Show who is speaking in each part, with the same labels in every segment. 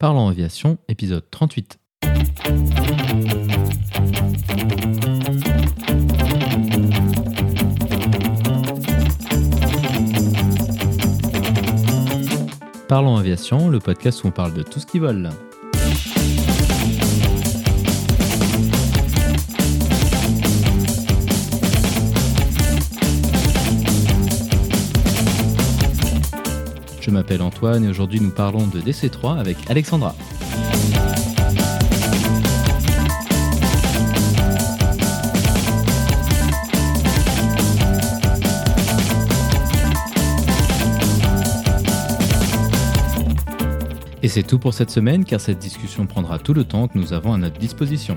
Speaker 1: Parlons aviation, épisode 38. Parlons aviation, le podcast où on parle de tout ce qui vole. Je m'appelle Antoine et aujourd'hui nous parlons de DC3 avec Alexandra. Et c'est tout pour cette semaine car cette discussion prendra tout le temps que nous avons à notre disposition.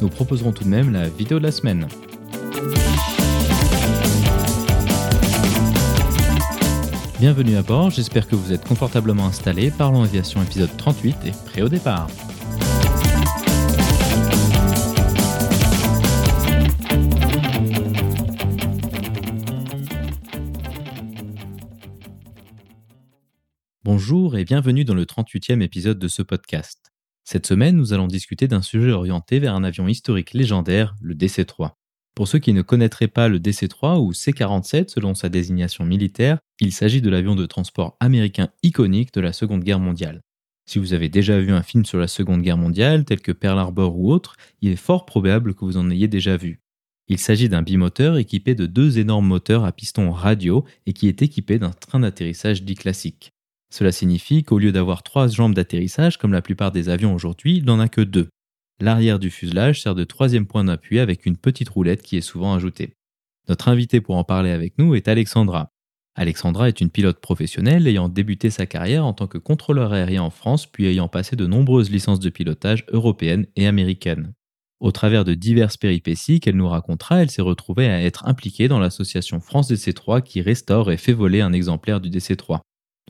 Speaker 1: Nous proposerons tout de même la vidéo de la semaine. Bienvenue à bord, j'espère que vous êtes confortablement installés. Parlons Aviation épisode 38 et prêt au départ. Bonjour et bienvenue dans le 38e épisode de ce podcast. Cette semaine, nous allons discuter d'un sujet orienté vers un avion historique légendaire, le DC-3. Pour ceux qui ne connaîtraient pas le DC-3 ou C-47 selon sa désignation militaire, il s'agit de l'avion de transport américain iconique de la Seconde Guerre mondiale. Si vous avez déjà vu un film sur la Seconde Guerre mondiale, tel que Pearl Harbor ou autre, il est fort probable que vous en ayez déjà vu. Il s'agit d'un bimoteur équipé de deux énormes moteurs à piston radio et qui est équipé d'un train d'atterrissage dit classique. Cela signifie qu'au lieu d'avoir trois jambes d'atterrissage comme la plupart des avions aujourd'hui, il n'en a que deux. L'arrière du fuselage sert de troisième point d'appui avec une petite roulette qui est souvent ajoutée. Notre invité pour en parler avec nous est Alexandra. Alexandra est une pilote professionnelle ayant débuté sa carrière en tant que contrôleur aérien en France puis ayant passé de nombreuses licences de pilotage européennes et américaines. Au travers de diverses péripéties qu'elle nous racontera, elle s'est retrouvée à être impliquée dans l'association France DC3 qui restaure et fait voler un exemplaire du DC3.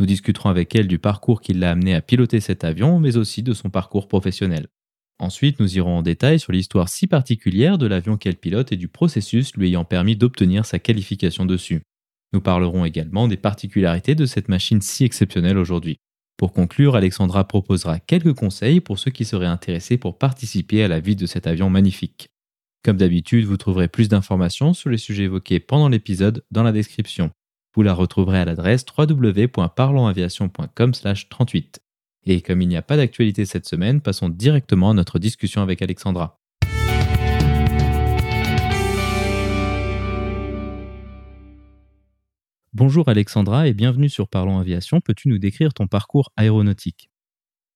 Speaker 1: Nous discuterons avec elle du parcours qui l'a amené à piloter cet avion, mais aussi de son parcours professionnel. Ensuite, nous irons en détail sur l'histoire si particulière de l'avion qu'elle pilote et du processus lui ayant permis d'obtenir sa qualification dessus. Nous parlerons également des particularités de cette machine si exceptionnelle aujourd'hui. Pour conclure, Alexandra proposera quelques conseils pour ceux qui seraient intéressés pour participer à la vie de cet avion magnifique. Comme d'habitude, vous trouverez plus d'informations sur les sujets évoqués pendant l'épisode dans la description. Vous la retrouverez à l'adresse www.parlonsaviation.com/38. Et comme il n'y a pas d'actualité cette semaine, passons directement à notre discussion avec Alexandra. Bonjour Alexandra et bienvenue sur Parlons Aviation. Peux-tu nous décrire ton parcours aéronautique?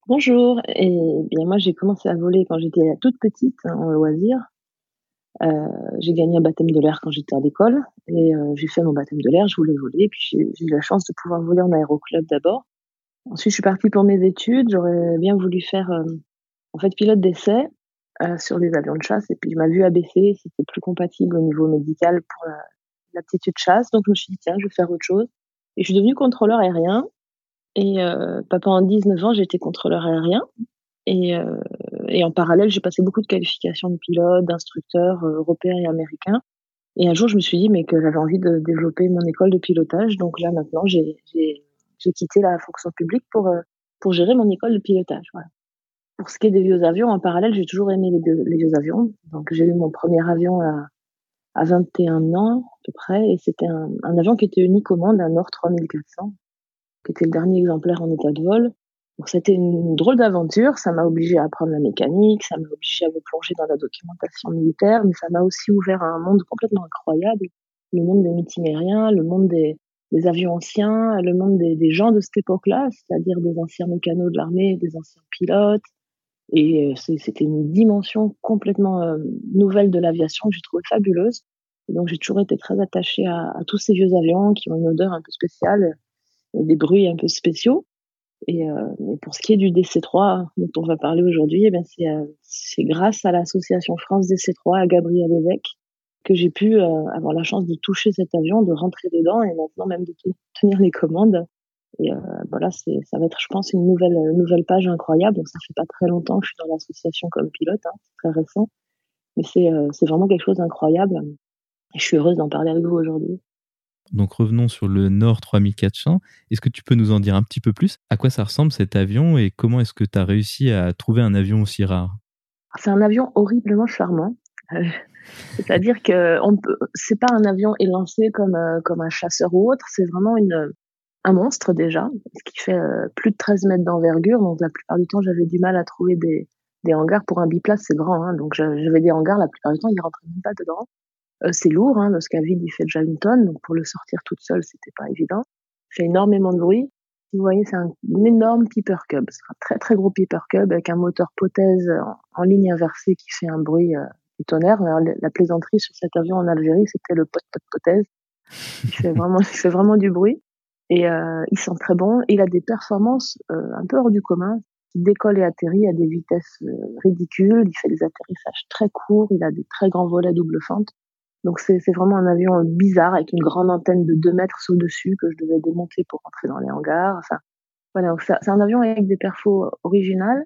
Speaker 2: Bonjour, et bien moi j'ai commencé à voler quand j'étais toute petite hein, en loisir. Euh, j'ai gagné un baptême de l'air quand j'étais à l'école et euh, j'ai fait mon baptême de l'air, je voulais voler, puis j'ai eu la chance de pouvoir voler en aéroclub d'abord. Ensuite, je suis partie pour mes études. J'aurais bien voulu faire, euh, en fait, pilote d'essai euh, sur les avions de chasse. Et puis, ma vue a baissé. C'était plus compatible au niveau médical pour l'aptitude chasse. Donc, je me suis dit, tiens, je vais faire autre chose. Et je suis devenue contrôleur aérien. Et euh, pendant 19 ans, j'étais contrôleur aérien. Et, euh, et en parallèle, j'ai passé beaucoup de qualifications de pilote, d'instructeur euh, européen et américain. Et un jour, je me suis dit mais que j'avais envie de développer mon école de pilotage. Donc là, maintenant, j'ai quitté la fonction publique pour, euh, pour gérer mon école de pilotage. Voilà. Pour ce qui est des vieux avions, en parallèle, j'ai toujours aimé les, vieux avions. Donc, j'ai eu mon premier avion à, à 21 ans, à peu près, et c'était un, un, avion qui était unique au monde, un Nord 3400, qui était le dernier exemplaire en état de vol. Donc, c'était une drôle d'aventure. Ça m'a obligé à apprendre la mécanique, ça m'a obligé à me plonger dans la documentation militaire, mais ça m'a aussi ouvert à un monde complètement incroyable. Le monde des mitimériens, le monde des, des avions anciens, le monde des, des gens de cette époque-là, c'est-à-dire des anciens mécanos de l'armée, des anciens pilotes. Et euh, c'était une dimension complètement euh, nouvelle de l'aviation que j'ai trouvée fabuleuse. Et donc j'ai toujours été très attachée à, à, tous ces vieux avions qui ont une odeur un peu spéciale et des bruits un peu spéciaux. Et, euh, et pour ce qui est du DC3 dont on va parler aujourd'hui, eh c'est euh, grâce à l'association France DC3 à Gabriel Évêque que j'ai pu euh, avoir la chance de toucher cet avion, de rentrer dedans et maintenant même de tenir les commandes. Et euh, voilà, c'est, ça va être, je pense, une nouvelle, nouvelle page incroyable. Donc ça fait pas très longtemps que je suis dans l'association comme pilote, hein, c'est très récent, mais c'est, euh, c'est vraiment quelque chose d'incroyable. Et je suis heureuse d'en parler avec vous aujourd'hui.
Speaker 1: Donc revenons sur le Nord 3400. Est-ce que tu peux nous en dire un petit peu plus? À quoi ça ressemble cet avion? Et comment est-ce que tu as réussi à trouver un avion aussi rare?
Speaker 2: C'est un avion horriblement charmant. C'est-à-dire que on peut, c'est pas un avion élancé comme euh, comme un chasseur ou autre. C'est vraiment une un monstre déjà, qui fait euh, plus de 13 mètres d'envergure. Donc la plupart du temps, j'avais du mal à trouver des des hangars pour un biplace, c'est grand. Hein, donc j'avais des hangars la plupart du temps, il rentrait même pas dedans. Euh, c'est lourd, hein, parce qu'à vide, il fait déjà une tonne, donc pour le sortir toute seule, c'était pas évident. Il fait énormément de bruit. Vous voyez, c'est un, énorme Piper Cub. C'est un très très gros Piper Cub avec un moteur pothèse en, ligne inversée qui fait un bruit euh, tonnerre. la, plaisanterie sur cet avion en Algérie, c'était le pot pot pothèse. Il fait vraiment, il fait vraiment du bruit. Et euh, il sent très bon. Il a des performances euh, un peu hors du commun. Il décolle et atterrit à des vitesses euh, ridicules. Il fait des atterrissages très courts. Il a des très grands volets double fente. Donc c'est vraiment un avion bizarre avec une grande antenne de 2 mètres au-dessus que je devais démonter pour rentrer dans les hangars. Enfin, voilà, c'est un avion avec des perfos originales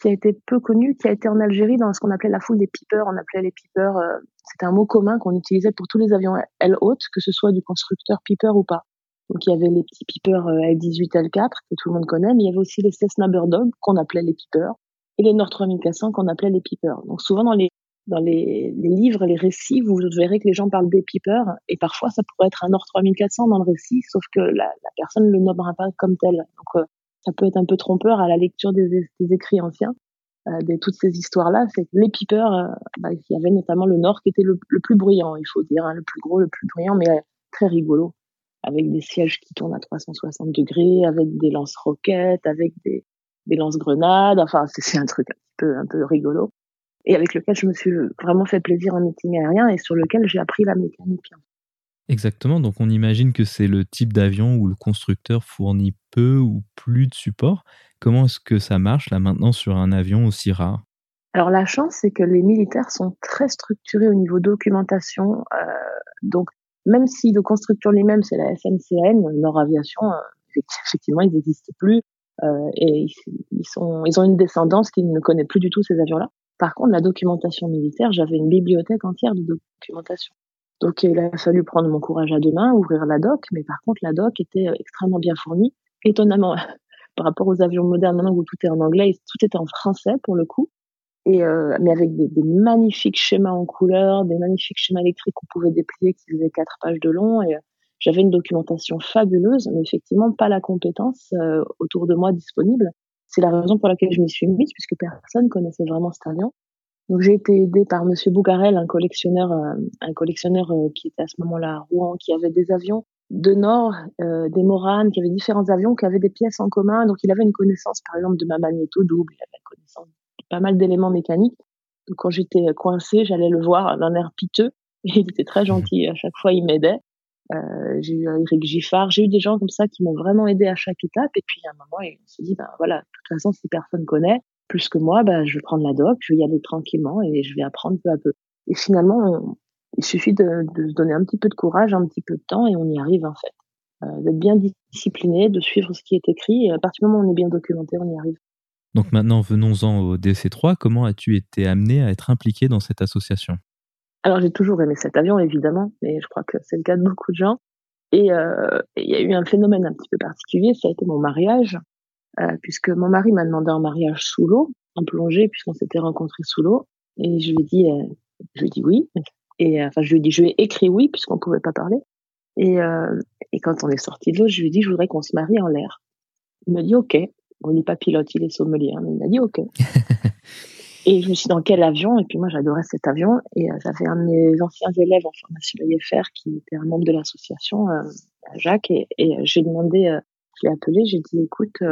Speaker 2: qui a été peu connu, qui a été en Algérie dans ce qu'on appelait la foule des peepers. On appelait les peepers, euh, c'était un mot commun qu'on utilisait pour tous les avions L haute, que ce soit du constructeur Piper ou pas. Donc il y avait les petits Piper L18, euh, L4 que tout le monde connaît, mais il y avait aussi les Cessna Bird qu'on appelait les Piper et les Nord 3400 qu'on appelait les Piper. Donc souvent dans les dans les, les, livres, les récits, vous verrez que les gens parlent des peepers, et parfois ça pourrait être un Nord 3400 dans le récit, sauf que la, la personne ne le nommera pas comme tel. Donc euh, ça peut être un peu trompeur à la lecture des, écrits anciens. Euh, de toutes ces histoires-là, c'est que les peepers, euh, bah, il y avait notamment le Nord qui était le, plus bruyant, il faut dire, hein, le plus gros, le plus bruyant, mais très rigolo, avec des sièges qui tournent à 360 degrés, avec des lance-roquettes, avec des, des lance-grenades, enfin c'est un truc un peu, un peu rigolo et avec lequel je me suis vraiment fait plaisir en meeting aérien et sur lequel j'ai appris la mécanique.
Speaker 1: Exactement, donc on imagine que c'est le type d'avion où le constructeur fournit peu ou plus de support. Comment est-ce que ça marche là maintenant sur un avion aussi rare?
Speaker 2: Alors la chance, c'est que les militaires sont très structurés au niveau documentation. Euh, donc même si le constructeur lui-même c'est la SNCN, Nord Aviation, euh, effectivement ils n'existent plus euh, et ils ont une descendance qui ne connaît plus du tout ces avions-là. Par contre, la documentation militaire, j'avais une bibliothèque entière de documentation. Donc, il a fallu prendre mon courage à deux mains, ouvrir la doc, mais par contre, la doc était euh, extrêmement bien fournie. Étonnamment, par rapport aux avions modernes maintenant où tout est en anglais, tout était en français pour le coup. Et euh, mais avec des, magnifiques schémas en couleur, des magnifiques schémas électriques qu'on pouvait déplier qui faisaient quatre pages de long. Et euh, j'avais une documentation fabuleuse, mais effectivement pas la compétence autour de moi disponible. C'est la raison pour laquelle je m'y suis mise, puisque personne connaissait vraiment cet avion. Donc j'ai été aidée par Monsieur Bougarel, un collectionneur, euh, un collectionneur euh, qui était à ce moment-là à Rouen, qui avait des avions de Nord, euh, des Moranes, qui avait différents avions, qui avaient des pièces en commun. Donc il avait une connaissance, par exemple, de ma magnéto double, il avait une connaissance de pas mal d'éléments mécaniques. Donc quand j'étais coincée, j'allais le voir d'un air piteux. Et il était très gentil. À chaque fois, il m'aidait. Euh, j'ai eu Eric Giffard, j'ai eu des gens comme ça qui m'ont vraiment aidé à chaque étape. Et puis à un moment, on se dit, ben voilà, de toute façon, si personne connaît plus que moi, ben, je vais prendre la doc, je vais y aller tranquillement et je vais apprendre peu à peu. Et finalement, il suffit de, de, se donner un petit peu de courage, un petit peu de temps et on y arrive en fait. Euh, d'être bien discipliné, de suivre ce qui est écrit. Et à partir du moment où on est bien documenté, on y arrive.
Speaker 1: Donc maintenant, venons-en au DC3. Comment as-tu été amené à être impliqué dans cette association?
Speaker 2: Alors j'ai toujours aimé cet avion, évidemment, mais je crois que c'est le cas de beaucoup de gens. Et euh, il y a eu un phénomène un petit peu particulier, ça a été mon mariage, euh, puisque mon mari m'a demandé un mariage sous l'eau, en plongée, puisqu'on s'était rencontrés sous l'eau. Et je lui ai dit, euh, je lui ai dit oui. Et euh, enfin, je lui ai dit, je lui ai écrit oui, puisqu'on pouvait pas parler. Et, euh, et quand on est sorti de l'eau, je lui ai dit, je voudrais qu'on se marie en l'air. Il m'a dit, ok. Bon, il n'est pas pilote, il est sommelier, hein, mais il m'a dit, ok. Et je me suis dit dans quel avion? Et puis moi, j'adorais cet avion. Et euh, j'avais un de mes anciens élèves en formation IFR qui était un membre de l'association, euh, Jacques. Et, et euh, j'ai demandé, je l'ai appelé, j'ai dit, écoute,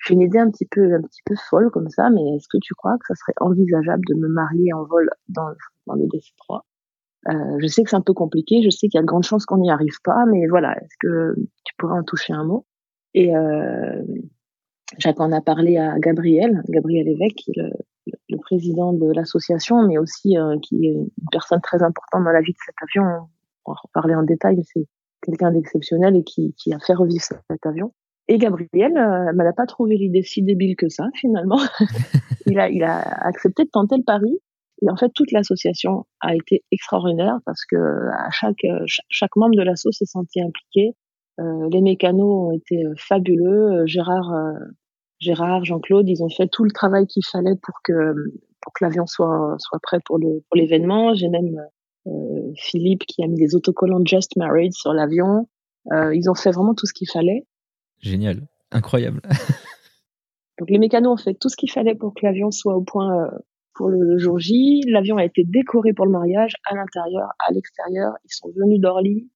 Speaker 2: j'ai une idée un petit peu, un petit peu folle comme ça, mais est-ce que tu crois que ça serait envisageable de me marier en vol dans, dans le DC3 euh, Je sais que c'est un peu compliqué, je sais qu'il y a de grandes chances qu'on n'y arrive pas, mais voilà, est-ce que tu pourrais en toucher un mot? Et euh, Jacques en a parlé à Gabriel, Gabriel Évêque, qui est le, le président de l'association, mais aussi euh, qui est une personne très importante dans la vie de cet avion. On va en parler en détail, c'est quelqu'un d'exceptionnel et qui, qui, a fait revivre cet avion. Et Gabriel euh, n'a pas trouvé l'idée si débile que ça, finalement. il, a, il a accepté de tenter le pari. Et en fait, toute l'association a été extraordinaire parce que à chaque chaque membre de l'asso s'est senti impliqué. Euh, les mécanos ont été fabuleux. Gérard, Gérard, Jean-Claude, ils ont fait tout le travail qu'il fallait pour que pour que l'avion soit soit prêt pour le pour l'événement. J'ai même euh, Philippe qui a mis des autocollants Just Married sur l'avion. Euh, ils ont fait vraiment tout ce qu'il fallait.
Speaker 1: Génial, incroyable.
Speaker 2: Donc les mécanos ont fait tout ce qu'il fallait pour que l'avion soit au point euh, pour le, jour J. L'avion a été décoré pour le mariage à l'intérieur, à l'extérieur. Ils sont venus d'Orly.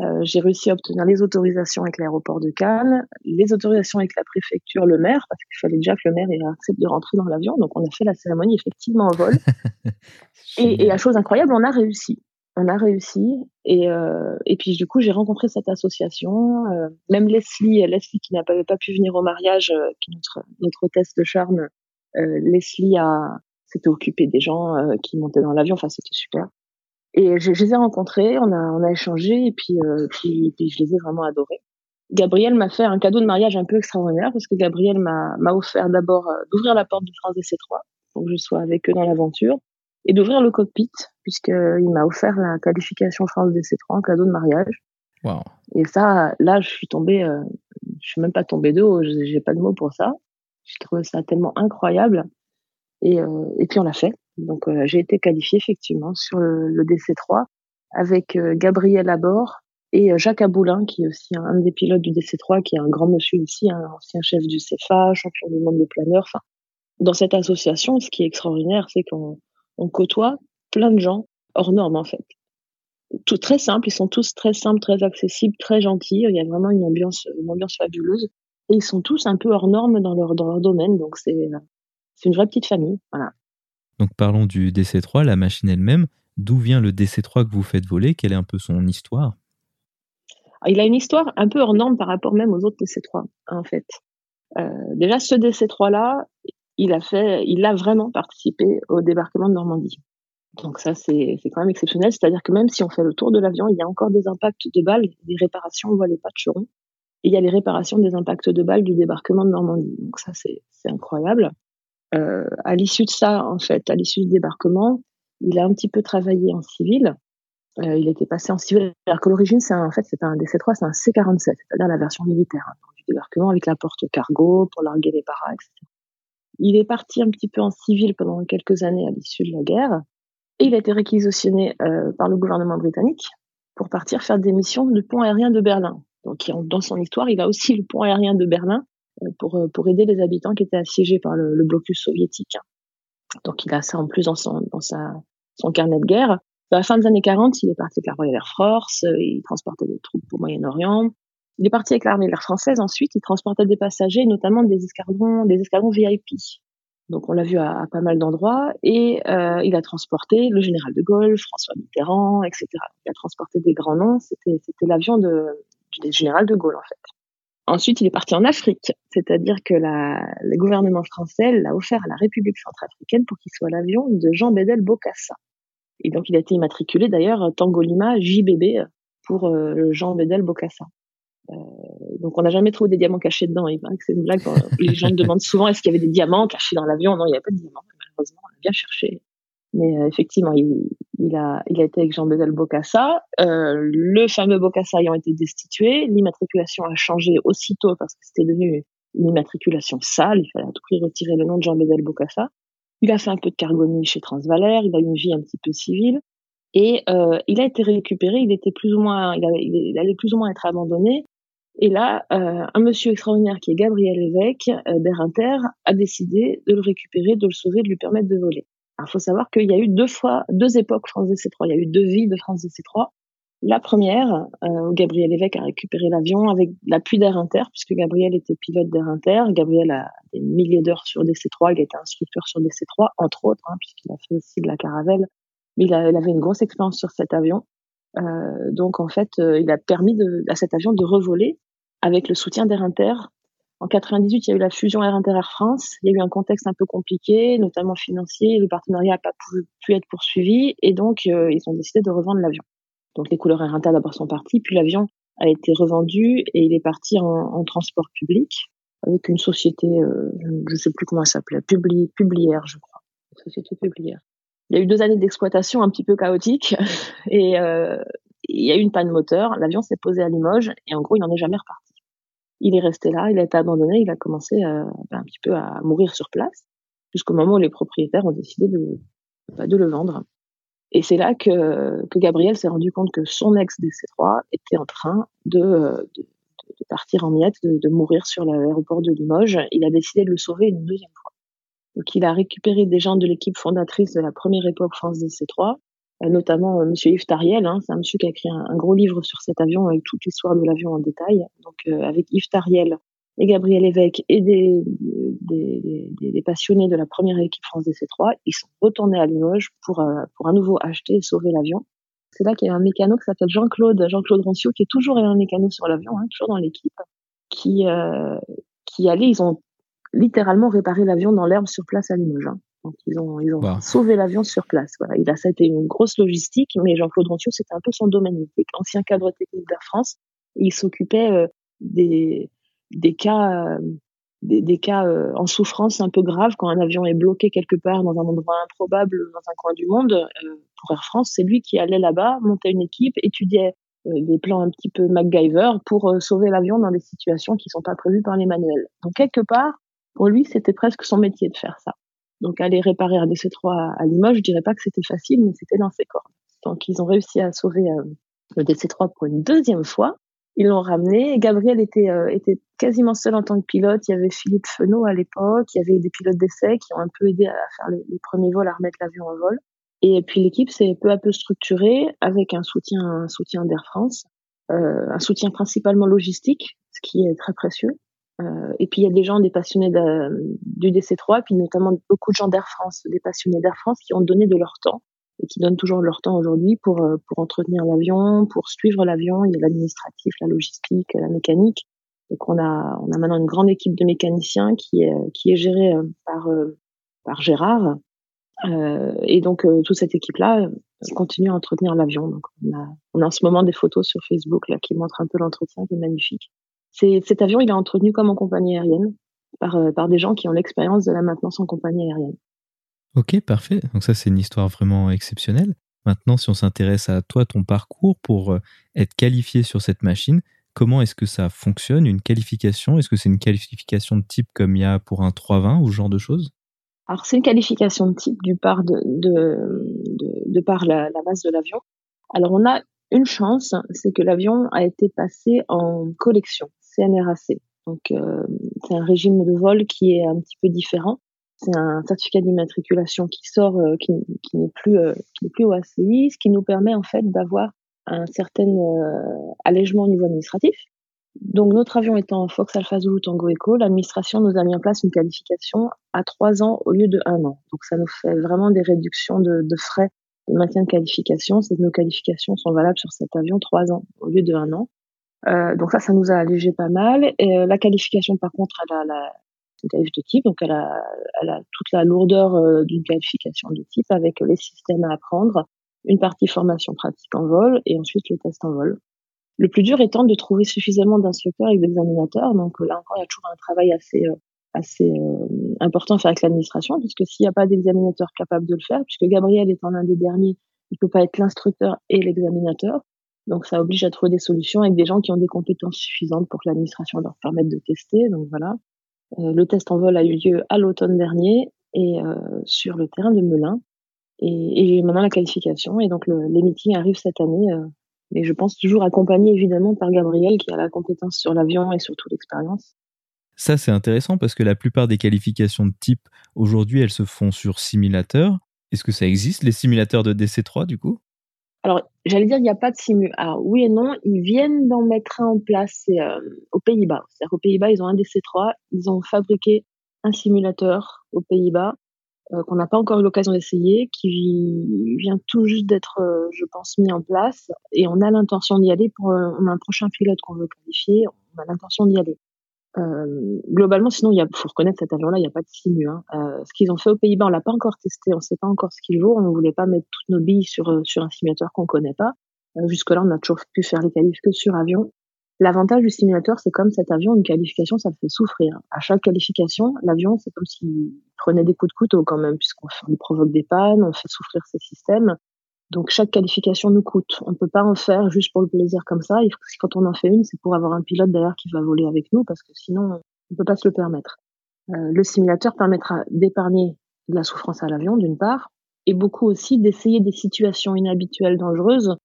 Speaker 2: Euh, j'ai réussi à obtenir les autorisations avec l'aéroport de Cannes, les autorisations avec la préfecture, le maire, parce qu'il fallait déjà que le maire ait accepté de rentrer dans l'avion. Donc on a fait la cérémonie effectivement en vol. et, et la chose incroyable, on a réussi on a réussi et, euh, et puis du coup j'ai rencontré cette association euh, même Leslie Leslie qui n'a pas, pu venir au mariage euh, qui est notre notre hôtesse de charme Leslie a s'était occupée des gens qui montaient dans l'avion. Enfin c'était super. Et je, les ai rencontrés on a on a échangé et puis, puis, puis je les ai vraiment adorés. Gabriel m'a fait un cadeau de mariage un peu extraordinaire parce que Gabriel m'a offert d'abord d'ouvrir la porte de France DC3 pour que je sois avec eux dans l'aventure et d'ouvrir le cockpit, puisqu'il m'a offert la qualification France DC3 en cadeau de mariage.
Speaker 1: Wow.
Speaker 2: Et ça, là, je suis tombée, euh, je suis même pas tombée de haut, j'ai pas de mots pour ça. J'ai trouvé ça tellement incroyable. Et, euh, et puis on l'a fait. Donc euh, j'ai été qualifiée effectivement sur le, DC3 avec euh, Gabriel à bord et Jacques Aboulin, qui est aussi un, des pilotes du DC3, qui est un grand monsieur aussi, un ancien chef du CFA, champion du monde de planeur. Enfin, dans cette association, ce qui est extraordinaire, c'est qu'on on côtoie plein de gens hors normes en fait. Tout très simple, ils sont tous très simples, très accessibles, très gentils. Il y a vraiment une ambiance, une ambiance fabuleuse. Et ils sont tous un peu hors normes dans leur, dans leur domaine. Donc c'est, c'est une vraie petite famille. Voilà.
Speaker 1: Donc parlons du DC3, la machine elle-même. D'où vient le DC3 que vous faites voler? Quelle est un peu son histoire?
Speaker 2: Ah, Il a une histoire un peu hors norme par rapport même aux autres DC3, en fait. Euh, déjà, ce DC3-là, il a fait, il a vraiment participé au débarquement de Normandie. Donc ça, c'est quand même exceptionnel. C'est-à-dire que même si on fait le tour de l'avion, il y a encore des impacts de balles, des réparations, on voit les patcherons. Et il y a les réparations des impacts de balles du débarquement de Normandie. Donc ça, c'est incroyable. Euh, à l'issue de ça, en fait, à l'issue du débarquement, il a un petit peu travaillé en civil. Euh, il était passé en civil. Alors que l'origine, c'est en fait, c'est un DC-3, c'est un C-47, c'est-à-dire la version militaire hein, du débarquement avec la porte cargo pour larguer les paras. Il est parti un petit peu en civil pendant quelques années à l'issue de la guerre. Et il a été réquisitionné euh, par le gouvernement britannique pour partir faire des missions du pont aérien de Berlin. Donc, dans son histoire, il a aussi le pont aérien de Berlin euh, pour, euh, pour aider les habitants qui étaient assiégés par le, blocus soviétique. Donc, il a ça en plus dans son, carnet de guerre. À la fin des années 40, il est parti avec la Royal Air Force, il transportait des troupes au Moyen-Orient, il est parti avec l'armée de l'air française. Ensuite, il transportait des passagers, notamment des escadrons, des escadrons VIP. Donc, on l'a vu à, pas mal d'endroits. Et euh, il a transporté le général de Gaulle, François Mitterrand, etc. Il a transporté des grands noms. C'était, l'avion de, du général de Gaulle, en fait. Ensuite, il est parti en Afrique, c'est-à-dire que la, le gouvernement français l'a offert à la République centrafricaine pour qu'il soit l'avion de Jean Bédel Bokassa. Et donc, il a été immatriculé d'ailleurs Tangolima JBB pour euh, Jean Bédel Bokassa. Euh, donc on n'a jamais trouvé des diamants cachés dedans. Il paraît que c'est une blague. les gens me demandent souvent est-ce qu'il y avait des diamants cachés dans l'avion? Non, il n'y avait pas de diamants. Malheureusement, on a bien cherché. Mais euh, effectivement, il, il, a, il a été avec Jean-Bedel Bocassa. Euh, le fameux Bocassa ayant été destitué, l'immatriculation a changé aussitôt parce que c'était devenu une immatriculation sale. Il fallait à tout prix retirer le nom de Jean-Bedel Bocassa. Il a fait un peu de cargonie chez Transvalère. Il a eu une vie un petit peu civile. Et euh, il a été récupéré. Il était plus ou moins, il, avait, il allait plus ou moins être abandonné. Et là, euh, un monsieur extraordinaire qui est Gabriel Évêque euh, d'Erinter a décidé de le récupérer, de le sauver, de lui permettre de voler. il faut savoir qu'il y a eu deux fois, deux époques France DC3. Il y a eu deux vies de France DC3. La première, euh, où Gabriel Évêque a récupéré l'avion avec l'appui d'Erinter, puisque Gabriel était pilote d'Erinter. Gabriel a des milliers d'heures sur DC3. Il était instructeur sur DC3, entre autres, hein, puisqu'il a fait aussi de la caravelle. Il, a, il avait une grosse expérience sur cet avion. Euh, donc en fait, euh, il a permis de, à cet avion de revoler avec le soutien d'Air Inter. En 98, il y a eu la fusion Air Inter Air France. Il y a eu un contexte un peu compliqué, notamment financier. Le partenariat n'a pas pu, être poursuivi et donc euh, ils ont décidé de revendre l'avion. Donc les couleurs Air Inter d'abord sont parties, puis l'avion a été revendu et il est parti en, en transport public avec une société, euh, je ne sais plus comment elle s'appelait, Publi, Publière, je crois, société Publière. Il y a eu deux années d'exploitation un petit peu chaotiques et euh, il y a eu une panne moteur. L'avion s'est posé à Limoges et en gros, il n'en est jamais reparti. Il est resté là, il a été abandonné, il a commencé euh, ben, un petit peu à mourir sur place jusqu'au moment où les propriétaires ont décidé de, bah, de le vendre. Et c'est là que, que Gabriel s'est rendu compte que son ex DC3 était en train de, de, de partir en miettes, de, de mourir sur l'aéroport de Limoges. Il a décidé de le sauver une deuxième fois. Donc il a récupéré des gens de l'équipe fondatrice de la première époque France DC3, euh, notamment euh, Monsieur Yves Tariel. Hein, c'est un monsieur qui a écrit un, gros livre sur cet avion avec toute l'histoire de l'avion en détail. Donc euh, avec Yves Tariel, et Gabriel Évêque et des, des, des, des, passionnés de la première équipe France DC3, ils sont retournés à Limoges pour, euh, pour à nouveau acheter et sauver l'avion. C'est là qu'il y a un mécano qui s'appelle Jean-Claude, Jean-Claude Roncio, qui est toujours un mécano sur l'avion, hein, toujours dans l'équipe, qui, euh, qui allait, ils ont littéralement réparé l'avion dans l'herbe sur place à Limoges. Hein. Donc ils ont, ils ont wow. sauvé l'avion sur place. Voilà, il a, ça a été une grosse logistique, mais Jean-Claude Roncio, c'était un peu son domaine. Il était ancien cadre technique d'Air France. Il s'occupait euh, des, des cas, euh, des, des, cas euh, en souffrance un peu graves quand un avion est bloqué quelque part dans un endroit improbable dans un coin du monde. Euh, pour Air France, c'est lui qui allait là-bas, montait une équipe, étudiait des plans un petit peu MacGyver pour sauver l'avion dans des situations qui sont pas prévues par les manuels. Donc quelque part, pour lui, c'était presque son métier de faire ça. Donc aller réparer un DC-3 à, Limoges, je dirais pas que c'était facile, mais c'était dans ses cordes. Donc ils ont réussi à sauver euh, le DC-3 pour une deuxième fois. Ils l'ont ramené. Gabriel était, euh, était quasiment seul en tant que pilote. Il y avait Philippe Fenot à l'époque. Il y avait des pilotes d'essai qui ont un peu aidé à faire les, les premiers vols, à remettre l'avion en vol. Et puis l'équipe s'est peu à peu structurée avec un soutien, un soutien d'Air France, euh, un soutien principalement logistique, ce qui est très précieux. Euh, et puis il y a des gens, des passionnés du DC3, puis notamment beaucoup de gens d'Air France, des passionnés d'Air France qui ont donné de leur temps et qui donnent toujours leur temps aujourd'hui pour euh, pour entretenir l'avion, pour suivre l'avion. Il y a l'administratif, la logistique, la mécanique. Donc on a on a maintenant une grande équipe de mécaniciens qui est qui est gérée euh, par par Gérard. Euh, et donc toute cette équipe-là continue à entretenir l'avion. Donc on a on a en ce moment des photos sur Facebook là qui montrent un peu l'entretien qui est magnifique. C'est, cet avion, il est entretenu comme en compagnie aérienne par, euh, par des gens qui ont l'expérience de la maintenance en compagnie aérienne.
Speaker 1: Ok, parfait. Donc ça, c'est une histoire vraiment exceptionnelle. Maintenant, si on s'intéresse à toi, ton parcours pour euh, être qualifié sur cette machine, comment est-ce que ça fonctionne Une qualification? Est-ce que c'est une qualification de type comme il y a pour un 320 ou ce genre de choses?
Speaker 2: Alors, c'est une qualification de type du par de, de, de, de par la, la masse de l'avion. Alors, on a une chance, c'est que l'avion a été passé en collection. CNRAC. Donc, euh, c'est un régime de vol qui est un petit peu différent. C'est un certificat d'immatriculation qui sort, euh, qui, qui n'est plus, euh, plus au ACI, ce qui nous permet en fait d'avoir un certain euh, allègement au niveau administratif. Donc, notre avion étant Fox Alpha Zulu Tango Echo, l'administration nous a mis en place une qualification à trois ans au lieu de un an. Donc, ça nous fait vraiment des réductions de, de frais de maintien de qualification. C'est que nos qualifications sont valables sur cet avion trois ans au lieu de un an. Euh, donc ça, ça nous a allégé pas mal. Et, euh, la qualification, par contre, elle a la, de type, donc elle a, elle a toute la lourdeur euh, d'une qualification de type avec les systèmes à apprendre, une partie formation pratique en vol et ensuite le test en vol. Le plus dur étant de trouver suffisamment d'instructeurs et d'examinateurs. Donc là encore, il y a toujours un travail assez assez important à faire avec l'administration, puisque s'il n'y a pas d'examinateur capable de le faire, puisque Gabriel étant l'un des derniers, il peut pas être l'instructeur et l'examinateur. Donc ça oblige à trouver des solutions avec des gens qui ont des compétences suffisantes pour que l'administration leur permette de tester. Donc voilà. Euh, le test en vol a eu lieu à l'automne dernier et euh, sur le terrain de Melun. Et, et maintenant la qualification. Et donc le, les meetings arrivent cette année. Euh, mais je pense toujours accompagné évidemment par Gabriel qui a la compétence sur l'avion et surtout l'expérience.
Speaker 1: Ça, c'est intéressant parce que la plupart des qualifications de type aujourd'hui, elles se font sur simulateur. Est-ce que ça existe, les simulateurs de DC3 du coup?
Speaker 2: Alors, j'allais dire, il n'y a pas de simu. Alors, oui et non, ils viennent d'en mettre un en place euh, aux Pays-Bas. C'est-à-dire qu'aux Pays-Bas, ils ont un DC3, ils ont fabriqué un simulateur aux Pays-Bas euh, qu'on n'a pas encore eu l'occasion d'essayer, qui vient tout juste d'être, euh, je pense, mis en place. Et on a l'intention d'y aller pour on a un prochain pilote qu'on veut qualifier. On a l'intention d'y aller. Euh, globalement, sinon, il faut reconnaître cet avion-là, il n'y a pas de simu. Hein. Euh, ce qu'ils ont fait aux Pays-Bas, on l'a pas encore testé, on ne sait pas encore ce qu'il vaut. On ne voulait pas mettre toutes nos billes sur euh, sur un simulateur qu'on connaît pas. Euh, Jusque-là, on a toujours pu faire les qualifs que sur avion. L'avantage du simulateur, c'est comme cet avion, une qualification, ça fait souffrir. À chaque qualification, l'avion, c'est comme s'il prenait des coups de couteau quand même, puisqu'on lui provoque des pannes, on fait souffrir ses systèmes. Donc chaque qualification nous coûte. On peut pas en faire juste pour le plaisir comme ça. Quand on en fait une, c'est pour avoir un pilote derrière qui va voler avec nous, parce que sinon, on peut pas se le permettre. Euh, le simulateur permettra d'épargner de la souffrance à l'avion, d'une part, et beaucoup aussi d'essayer des situations inhabituelles, dangereuses,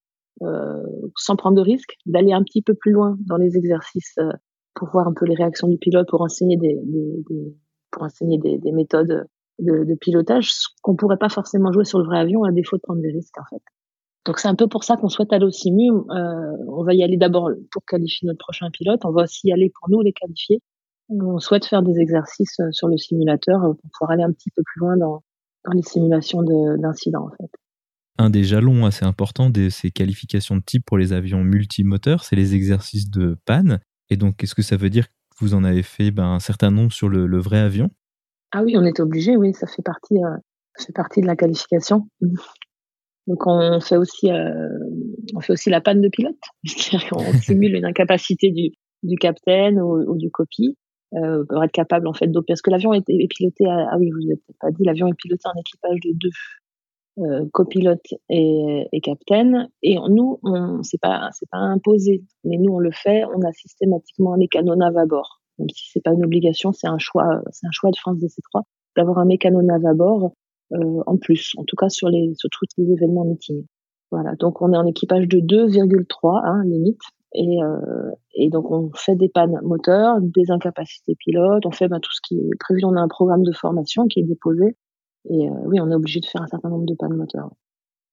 Speaker 2: euh, sans prendre de risques, d'aller un petit peu plus loin dans les exercices euh, pour voir un peu les réactions du pilote, pour enseigner des, des, des pour enseigner des, des méthodes de, pilotage qu'on pourrait pas forcément jouer sur le vrai avion à défaut de prendre des risques en fait. Donc c'est un peu pour ça qu'on souhaite aller au simu. Euh, on va y aller d'abord pour qualifier notre prochain pilote. On va aussi y aller pour nous les qualifier. On souhaite faire des exercices euh, sur le simulateur pour pouvoir aller un petit peu plus loin dans, les simulations d'incidents en fait.
Speaker 1: Un des jalons assez importants de ces qualifications de type pour les avions multimoteurs, c'est les exercices de panne. Et donc, qu'est-ce que ça veut dire que vous en avez fait ben, un certain nombre sur le vrai avion?
Speaker 2: Ah oui, on est obligé, oui, ça fait partie, euh, ça fait partie de la qualification. Donc on fait aussi, euh, on fait aussi la panne de pilote, c'est-à-dire qu'on simule une incapacité du, du capitaine ou, ou du copie euh, pour être capable en fait d'opérer. Parce que l'avion est, est, piloté, à, ah oui, vous n'avez peut-être pas dit, l'avion est piloté en équipage de deux euh, copilote et, et capitaine. Et nous, on, c'est pas, c'est pas imposé, mais nous on le fait. On a systématiquement un mécanonave à bord, même si c'est pas une obligation, c'est un choix, c'est un choix de France DC3 d'avoir un mécanonave à bord euh, en plus, en tout cas sur les, sur tous les événements meeting. Voilà, donc on est en équipage de 2,3 hein, limite. Et, euh, et donc on fait des pannes moteurs, des incapacités pilotes, on fait ben, tout ce qui est prévu. On a un programme de formation qui est déposé et euh, oui, on est obligé de faire un certain nombre de pannes moteurs.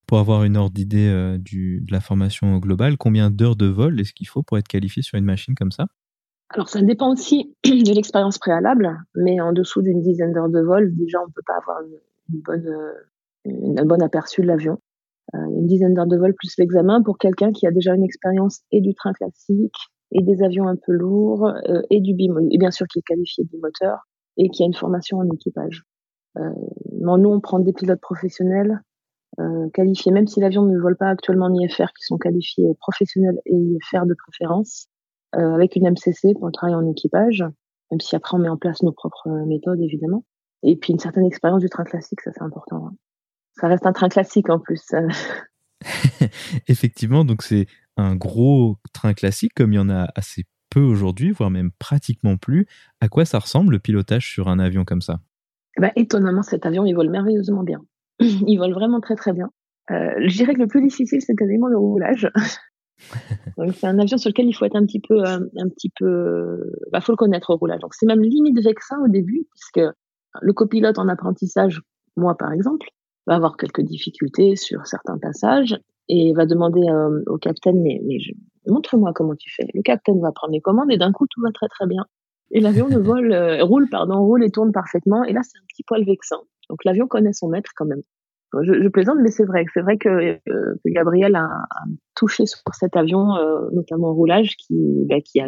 Speaker 1: Pour avoir une ordre d'idée euh, de la formation globale, combien d'heures de vol est-ce qu'il faut pour être qualifié sur une machine comme ça?
Speaker 2: Alors ça dépend aussi de l'expérience préalable, mais en dessous d'une dizaine d'heures de vol, déjà on ne peut pas avoir une, bonne, euh, une, un bon aperçu de l'avion. Euh, une dizaine d'heures de vol plus l'examen pour quelqu'un qui a déjà une expérience et du train classique et des avions un peu lourds euh, et du bimoteur, et bien sûr qui est qualifié bimoteur et qui a une formation en équipage. Euh, nous, on prend des pilotes professionnels euh, qualifiés, même si l'avion ne vole pas actuellement en IFR, qui sont qualifiés professionnels et IFR de préférence, euh, avec une MCC pour le travail en équipage, même si après on met en place nos propres méthodes, évidemment. Et puis une certaine expérience du train classique, ça c'est important. Hein. Ça reste un train classique en plus.
Speaker 1: Effectivement, donc c'est un gros train classique, comme il y en a assez peu aujourd'hui, voire même pratiquement plus. À quoi ça ressemble le pilotage sur un avion comme ça?
Speaker 2: Bah, étonnamment, cet avion, il vole merveilleusement bien. il vole vraiment très très bien. Euh, je dirais que le plus difficile, c'est quasiment le roulage. Donc c'est un avion sur lequel il faut être un petit peu, euh, un petit peu, bah faut le connaître au roulage. Donc c'est même limite vexin au début, puisque le copilote en apprentissage, moi par exemple, va avoir quelques difficultés sur certains passages et va demander euh, au capitaine mais, montre-moi comment tu fais. Le capitaine va prendre les commandes et d'un coup tout va très très bien et l'avion ne vole, euh, roule, pardon, roule et tourne parfaitement. Et là, c'est un petit poil vexant. Donc l'avion connaît son maître quand même. Je, je plaisante, mais c'est vrai. C'est vrai que, euh, que Gabriel a, a, touché sur cet avion, euh, notamment au roulage, qui, bah, qui, a,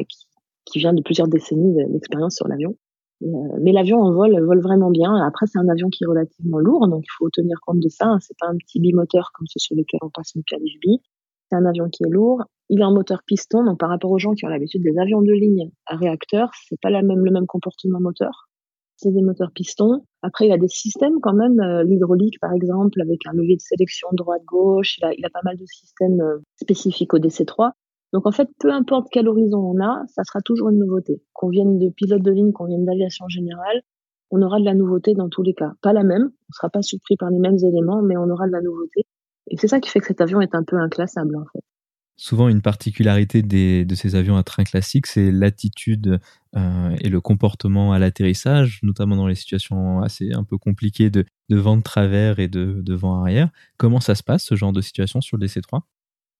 Speaker 2: qui, vient de plusieurs décennies d'expérience sur l'avion. Euh, mais l'avion en vol vole vraiment bien. Après, c'est un avion qui est relativement lourd, donc il faut tenir compte de ça. C'est pas un petit bimoteur comme ceux sur lesquels on passe une qualif c'est un avion qui est lourd. Il a un moteur piston, donc par rapport aux gens qui ont l'habitude des avions de ligne à réacteur, c'est pas la même, le même comportement moteur. C'est des moteurs pistons. Après, il a des systèmes quand même, euh, l'hydraulique par exemple, avec un levier de sélection droite-gauche. Il a, a pas mal de systèmes euh, spécifiques au DC3. Donc en fait, peu importe quel horizon on a, ça sera toujours une nouveauté. Qu'on vienne de pilote de ligne, qu'on vienne d'aviation générale, on aura de la nouveauté dans tous les cas. Pas la même, on sera pas surpris par les mêmes éléments, mais on aura de la nouveauté. Et c'est ça qui fait que cet avion est un peu inclassable en fait.
Speaker 1: Souvent, une particularité des, de ces avions à train classique, c'est l'attitude euh, et le comportement à l'atterrissage, notamment dans les situations assez un peu compliquées de, vent de travers et de, vent arrière. Comment ça se passe, ce genre de situation sur le DC3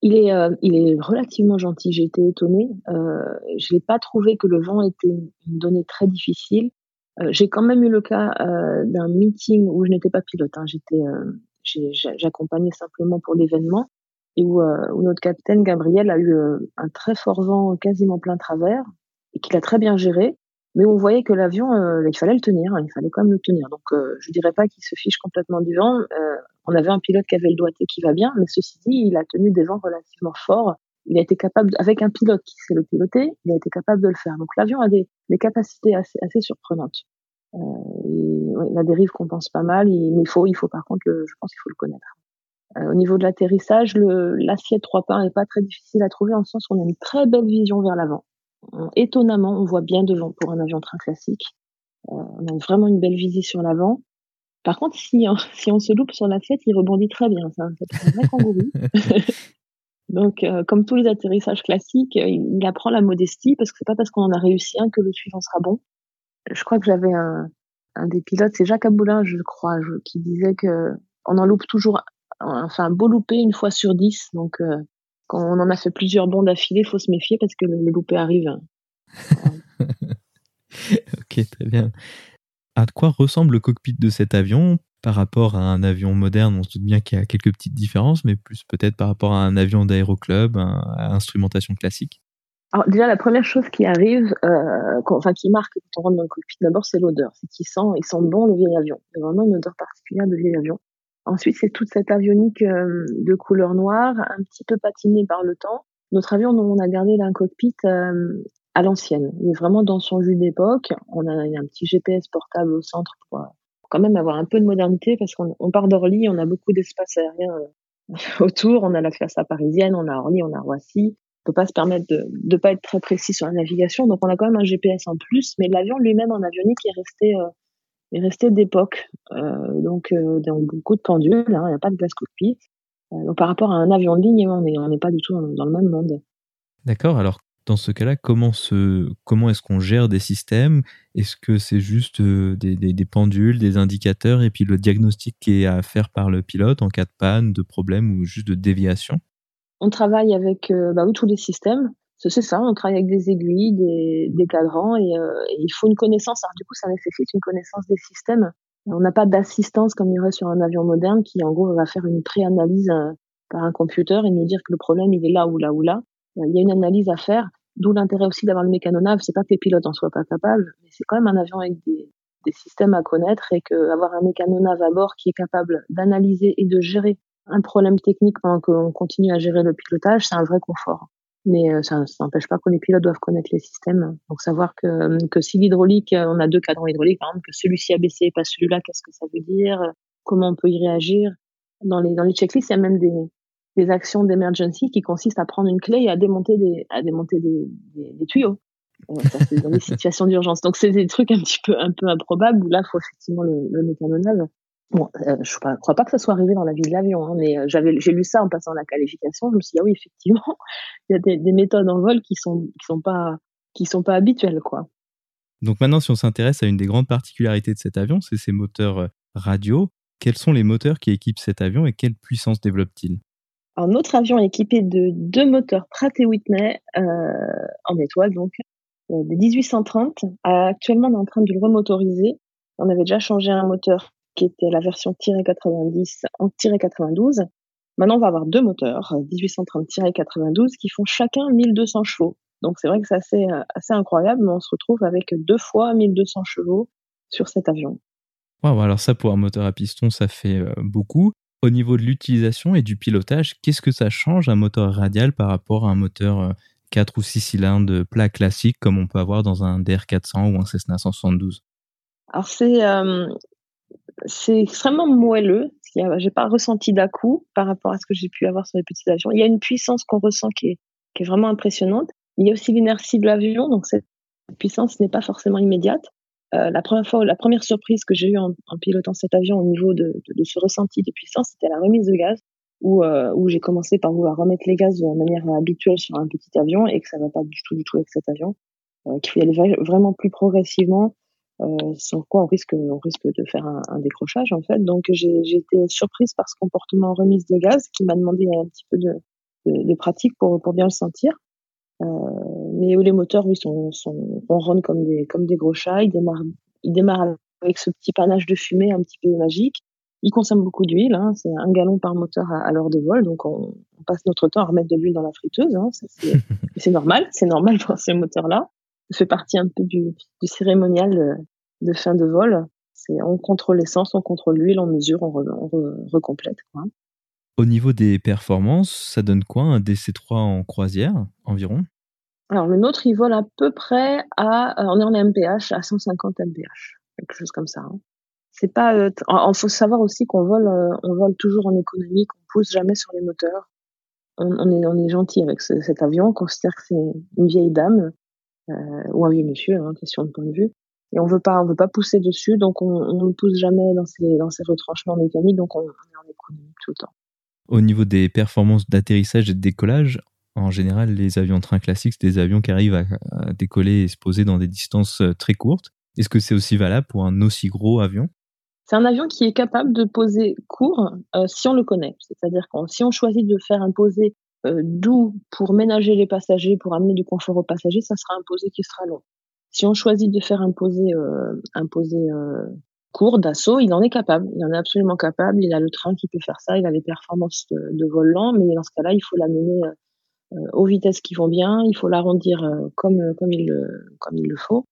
Speaker 2: il est, euh, il est relativement gentil. J'ai été étonnée. Euh, je n'ai pas trouvé que le vent était une donnée très difficile. J'ai quand même eu le cas d'un meeting où je n'étais pas pilote. Hein. J'étais j'accompagnais simplement pour l'événement et où, notre capitaine Gabriel a eu un très fort vent quasiment plein travers et qu'il a très bien géré. Mais on voyait que l'avion, euh, il fallait le tenir, hein, il fallait quand même le tenir. Donc euh, je dirais pas qu'il se fiche complètement du vent. on avait un pilote qui avait le doigté qui va bien, mais ceci dit, il a tenu des vents relativement forts il a été capable, avec un pilote qui sait le piloter, il a été capable de le faire. Donc l'avion a des, des capacités assez, assez surprenantes. Euh, la dérive compense pas mal, mais il faut, il faut par contre, le, je pense qu'il faut le connaître. Euh, au niveau de l'atterrissage, l'assiette trois pains n'est pas très difficile à trouver en sens qu'on a une très belle vision vers l'avant. Étonnamment, on voit bien devant pour un avion train classique. Euh, on a vraiment une belle visie sur l'avant. Par contre, si on, si on se loupe sur l'assiette, il rebondit très bien. C'est un, vrai kangourou. Donc, euh, comme tous les atterrissages classiques, il, apprend la modestie parce que c'est pas parce qu'on en a réussi un que le suivant sera bon. Je crois que j'avais un, un des pilotes, c'est Jacques Aboulin, je crois, qui disait que on en loupe toujours, enfin, beau louper une fois sur dix. Donc, euh, quand on en a fait plusieurs bons d'affilée, faut se méfier parce que le, le loupé arrive.
Speaker 1: ok, très bien. À quoi ressemble le cockpit de cet avion par rapport à un avion moderne? On se doute bien qu'il y a quelques petites différences, mais plus peut-être par rapport à un avion d'aéroclub, à instrumentation classique.
Speaker 2: Alors déjà, la première chose qui arrive, euh, enfin qui marque quand on rentre dans le cockpit, d'abord c'est l'odeur, c'est qu'il sent, il sent bon le vieil avion. C'est vraiment une odeur particulière de vieil avion. Ensuite, c'est toute cette avionique euh, de couleur noire, un petit peu patinée par le temps. Notre avion, on a gardé là un cockpit euh, à l'ancienne. Il est vraiment dans son jus d'époque. On a, un petit GPS portable au centre pour, euh, quand même avoir un peu de modernité parce qu'on part d'Orly, on a beaucoup d'espace aérien euh, autour. On a la classe parisienne, on a Orly, on a Roissy. On peut pas se permettre de ne pas être très précis sur la navigation. Donc on a quand même un GPS en plus, mais l'avion lui-même en avionique est resté euh, est resté d'époque. Euh, donc, euh, beaucoup de pendules, hein, il n'y a pas de glace cockpit. donc par rapport à un avion de ligne, on n'est on pas du tout dans, le même monde.
Speaker 1: D'accord. Alors dans ce cas-là, comment, comment est-ce qu'on gère des systèmes? Est-ce que c'est juste euh, des, pendules, des indicateurs et puis le diagnostic qui est à faire par le pilote en cas de panne, de problème ou juste de déviation?
Speaker 2: On travaille avec euh, bah tous les systèmes. C'est ça, on travaille avec des aiguilles, des, cadrans euh, et, il faut une connaissance. Alors du coup, ça nécessite une connaissance des systèmes. On n'a pas d'assistance comme il y aurait sur un avion moderne qui en gros va faire une préanalyse par un computer et nous dire que le problème il est là ou là ou là. Euh, il y a une analyse à faire, d'où l'intérêt aussi d'avoir le mécanonave. C'est pas que les pilotes en soient pas capables, mais c'est quand même un avion avec des, des systèmes à connaître et qu'avoir un mécanonave à bord qui est capable d'analyser et de gérer un problème technique pendant qu'on continue à gérer le pilotage, c'est un vrai confort. Mais euh, ça n'empêche pas que les pilotes doivent connaître les systèmes. Donc savoir que, que si l'hydraulique, on a deux cadrans hydrauliques, par exemple, que celui-ci a baissé et pas celui-là, qu'est-ce que ça veut dire Comment on peut y réagir? Dans les, dans les checklists, il y a même des, des actions d'emergency qui consistent à prendre une clé et à démonter des, à démonter des, des, tuyaux. Euh, c'est dans des situations d'urgence. Donc c'est des trucs un petit peu, un peu improbables où là, il faut effectivement le, le mécanonave. Bon, euh, je ne crois pas que ça soit arrivé dans la vie de l'avion, hein, mais euh, j'avais, j'ai lu ça en passant la qualification. Je me suis dit ah oui, effectivement, il y a des, des, méthodes en vol qui sont, qui sont pas, qui sont pas habituelles, quoi.
Speaker 1: Donc maintenant, si on s'intéresse à une des grandes particularités de cet avion, c'est ses moteurs radio. Quels sont les moteurs qui équipent cet avion et quelle puissance développe-t-il?
Speaker 2: Un autre avion équipé de deux moteurs Pratt et Whitney euh, en étoile, donc euh, des 1830. Actuellement, on est en train de le remotoriser. On avait déjà changé un moteur qui était la version 90 en 92. Maintenant, on va avoir deux moteurs 1830-92 qui font chacun 1200 chevaux. Donc c'est vrai que c'est assez, euh, assez incroyable, mais on se retrouve avec deux fois 1200 chevaux sur cet avion.
Speaker 1: Wow, alors ça pour un moteur à piston, ça fait euh, beaucoup. Au niveau de l'utilisation et du pilotage, qu'est-ce que ça change un moteur radial par rapport à un moteur 4 euh, ou 6 cylindres plat classique comme on peut avoir dans un DR400 ou un Cessna 172
Speaker 2: Alors c'est euh, c'est extrêmement moelleux. J'ai pas ressenti d'à-coup par rapport à ce que j'ai pu avoir sur les petits avions. Il y a une puissance qu'on ressent qui est, vraiment impressionnante. Il y a aussi l'inertie de l'avion, donc cette puissance n'est pas forcément immédiate. Euh, la première fois, la première surprise que j'ai eue en, pilotant cet avion au niveau de, ce ressenti de puissance, c'était la remise de gaz, où, euh, où j'ai commencé par vouloir remettre les gaz de manière habituelle sur un petit avion et que ça va pas du tout, du tout avec cet avion, euh, qu'il faut y aller vraiment plus progressivement, sans quoi on risque, on risque de faire un, décrochage en fait. Donc j'ai été surprise par ce comportement remise de gaz qui m'a demandé un petit peu de, de, pratique pour, pour bien le sentir. Euh, mais où les moteurs, oui, sont, sont ronronnent comme des, comme des gros chats. Ils démarrent, ils démarrent avec ce petit panache de fumée un petit peu magique. Ils consomment beaucoup d'huile, hein, c'est un gallon par moteur à, l'heure de vol, donc on, on, passe notre temps à remettre de l'huile dans la friteuse. Hein, c'est normal, c'est normal pour ces moteurs-là. Fait partie un peu du, du cérémonial de, de, fin de vol. C'est on contrôle l'essence, on contrôle l'huile, on mesure, on, re, on re, recomplète. Quoi.
Speaker 1: Au niveau des performances, ça donne quoi un DC-3 en croisière environ?
Speaker 2: Alors le nôtre, il vole à peu près à, on est en MPH, à 150 MPH, quelque chose comme ça. Hein. C'est pas, il euh, faut savoir aussi qu'on vole, euh, on vole toujours en économie, qu'on pousse jamais sur les moteurs. On, est, on est gentil avec cet avion, on considère que c'est une vieille dame euh, ou un vieux monsieur, hein, question de point de vue. Et on veut pas, on veut pas pousser dessus, donc on, ne pousse jamais dans ces, dans ces retranchements mécaniques, donc on, on est en économie tout le temps.
Speaker 1: Au niveau des performances d'atterrissage et de décollage, en général, les avions train classiques, c'est des avions qui arrivent à, décoller et se poser dans des distances très courtes. Est-ce que c'est aussi valable pour un aussi gros avion?
Speaker 2: C'est un avion qui est capable de poser court euh, si on le connaît. C'est-à-dire que si on choisit de faire un posé euh, doux pour ménager les passagers, pour amener du confort aux passagers, ça sera un posé qui sera long. Si on choisit de faire un posé, euh, un posé court d'assaut, il en est capable. Il en est absolument capable. Il a le train qui peut faire ça. Il a les performances de, vol lent, mais dans ce cas-là, il faut l'amener aux vitesses qui vont bien. Il faut l'arrondir comme comme il comme il le faut.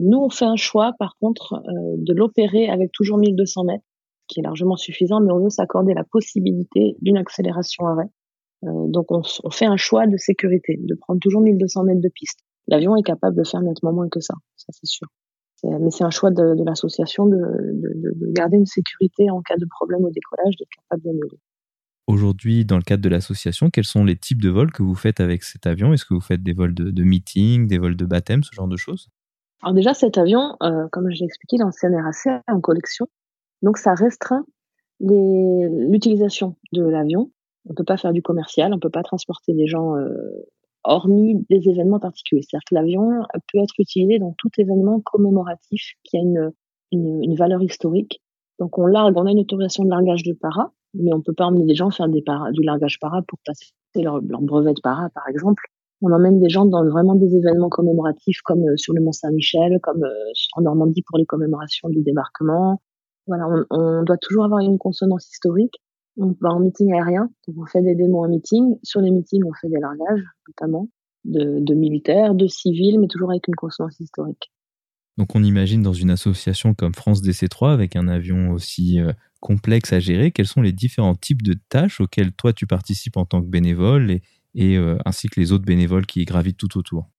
Speaker 2: Nous, on fait un choix, par contre, euh, de l'opérer avec toujours 1200 mètres, qui est largement suffisant, mais on veut s'accorder la possibilité d'une accélération arrêt. Euh, donc, on, fait un choix de sécurité, de prendre toujours 1200 mètres de piste. L'avion est capable de faire nettement moins que ça, ça c'est sûr. Mais c'est un choix de, l'association de, de, garder une sécurité en cas de problème au décollage, d'être capable d'annuler.
Speaker 1: Aujourd'hui, dans le cadre de l'association, quels sont les types de vols que vous faites avec cet avion? Est-ce que vous faites des vols de, meeting, des vols de baptême, ce genre de choses?
Speaker 2: Alors déjà, cet avion, euh, comme je l'ai expliqué, il est en CNRAC, en collection. Donc ça restreint l'utilisation de l'avion. On peut pas faire du commercial, on peut pas transporter des gens euh, hormis des événements particuliers. C'est-à-dire que l'avion peut être utilisé dans tout événement commémoratif qui a une, une, une, valeur historique. Donc on largue, on a une autorisation de largage de para, mais on peut pas emmener des gens faire des para, du largage para pour passer leur, leur brevet de para, par exemple on emmène des gens dans vraiment des événements commémoratifs comme euh, sur le Mont Saint-Michel, comme euh, en Normandie pour les commémorations du débarquement. Voilà, on, doit toujours avoir une consonance historique. On va en meeting aérien, on fait des démos en meeting. Sur les meetings, on fait des largages, notamment de, militaires, de civils, mais toujours avec une consonance historique.
Speaker 1: Donc on imagine dans une association comme France DC3 avec un avion aussi euh, complexe à gérer, quels sont les différents types de tâches auxquelles toi tu participes en tant que bénévole et, et euh, ainsi que les autres bénévoles qui gravitent tout autour?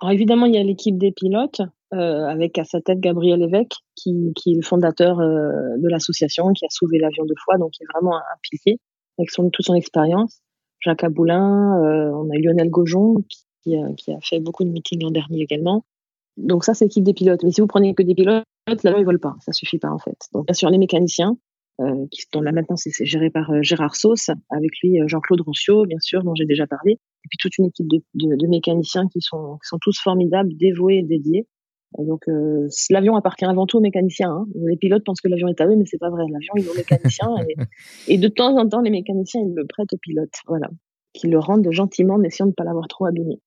Speaker 2: Alors évidemment, il y a l'équipe des pilotes euh, avec à sa tête Gabriel Évêque, qui, qui est le fondateur euh, de l'association, qui a sauvé l'avion deux fois, donc il est vraiment un, pilier avec son, toute son expérience. Jacques Aboulin, on a Lionel Gaujon qui, qui, a fait beaucoup de meetings l'an dernier également. Donc ça, c'est l'équipe des pilotes. Mais si vous prenez que des pilotes, l'avion, il vole pas. Ça suffit pas, en fait. Donc, bien sûr, les mécaniciens, euh, qui, dont là maintenant c'est géré par euh, Gérard Sauce, avec lui euh, Jean-Claude Roncio, bien sûr, dont j'ai déjà parlé, et puis toute une équipe de, de, de mécaniciens qui sont, qui sont tous formidables, dévoués et dédiés. donc l'avion appartient avant tout aux mécaniciens. Hein. Les pilotes pensent que l'avion est à eux, mais c'est pas vrai. L'avion il est aux mécaniciens et, et, de temps en temps les mécaniciens ils le prêtent aux pilotes, voilà, qui le rendent gentiment, en essayant de ne pas l'avoir trop abîmé.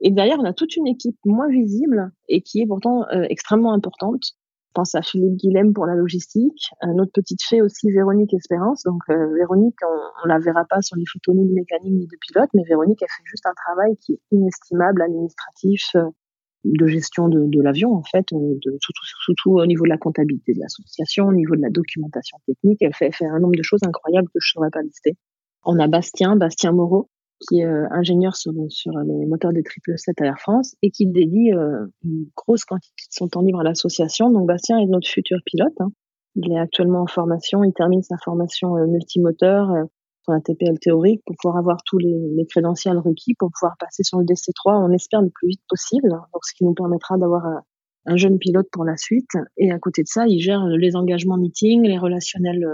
Speaker 2: Et derrière, on a toute une équipe moins visible et qui est pourtant extrêmement importante, pense à Philippe Guilhem pour la logistique, notre petite fée aussi Véronique Espérance. Donc euh, Véronique, on, on la verra pas sur les photos ni de mécanique ni de pilote, mais Véronique elle fait juste un travail qui est inestimable, administratif, euh, de gestion de, l'avion en fait, euh, surtout, au niveau de la comptabilité de l'association, au niveau de la documentation technique. Elle fait, un nombre de choses incroyables que je saurais pas lister. On a Bastien, Bastien Moreau, qui est euh, ingénieur sur, sur les moteurs des 777 à Air France et qui dédie euh, une grosse quantité de son temps libre à l'association. Donc Bastien est notre futur pilote. Hein. Il est actuellement en formation, il termine sa formation euh, multimoteur, son ATPL théorique pour pouvoir avoir tous les, les, crédentiels requis pour pouvoir passer sur le DC3, on espère le plus vite possible. Donc ce qui nous permettra d'avoir un jeune pilote pour la suite. Et à côté de ça, il gère les engagements meetings, les relationnels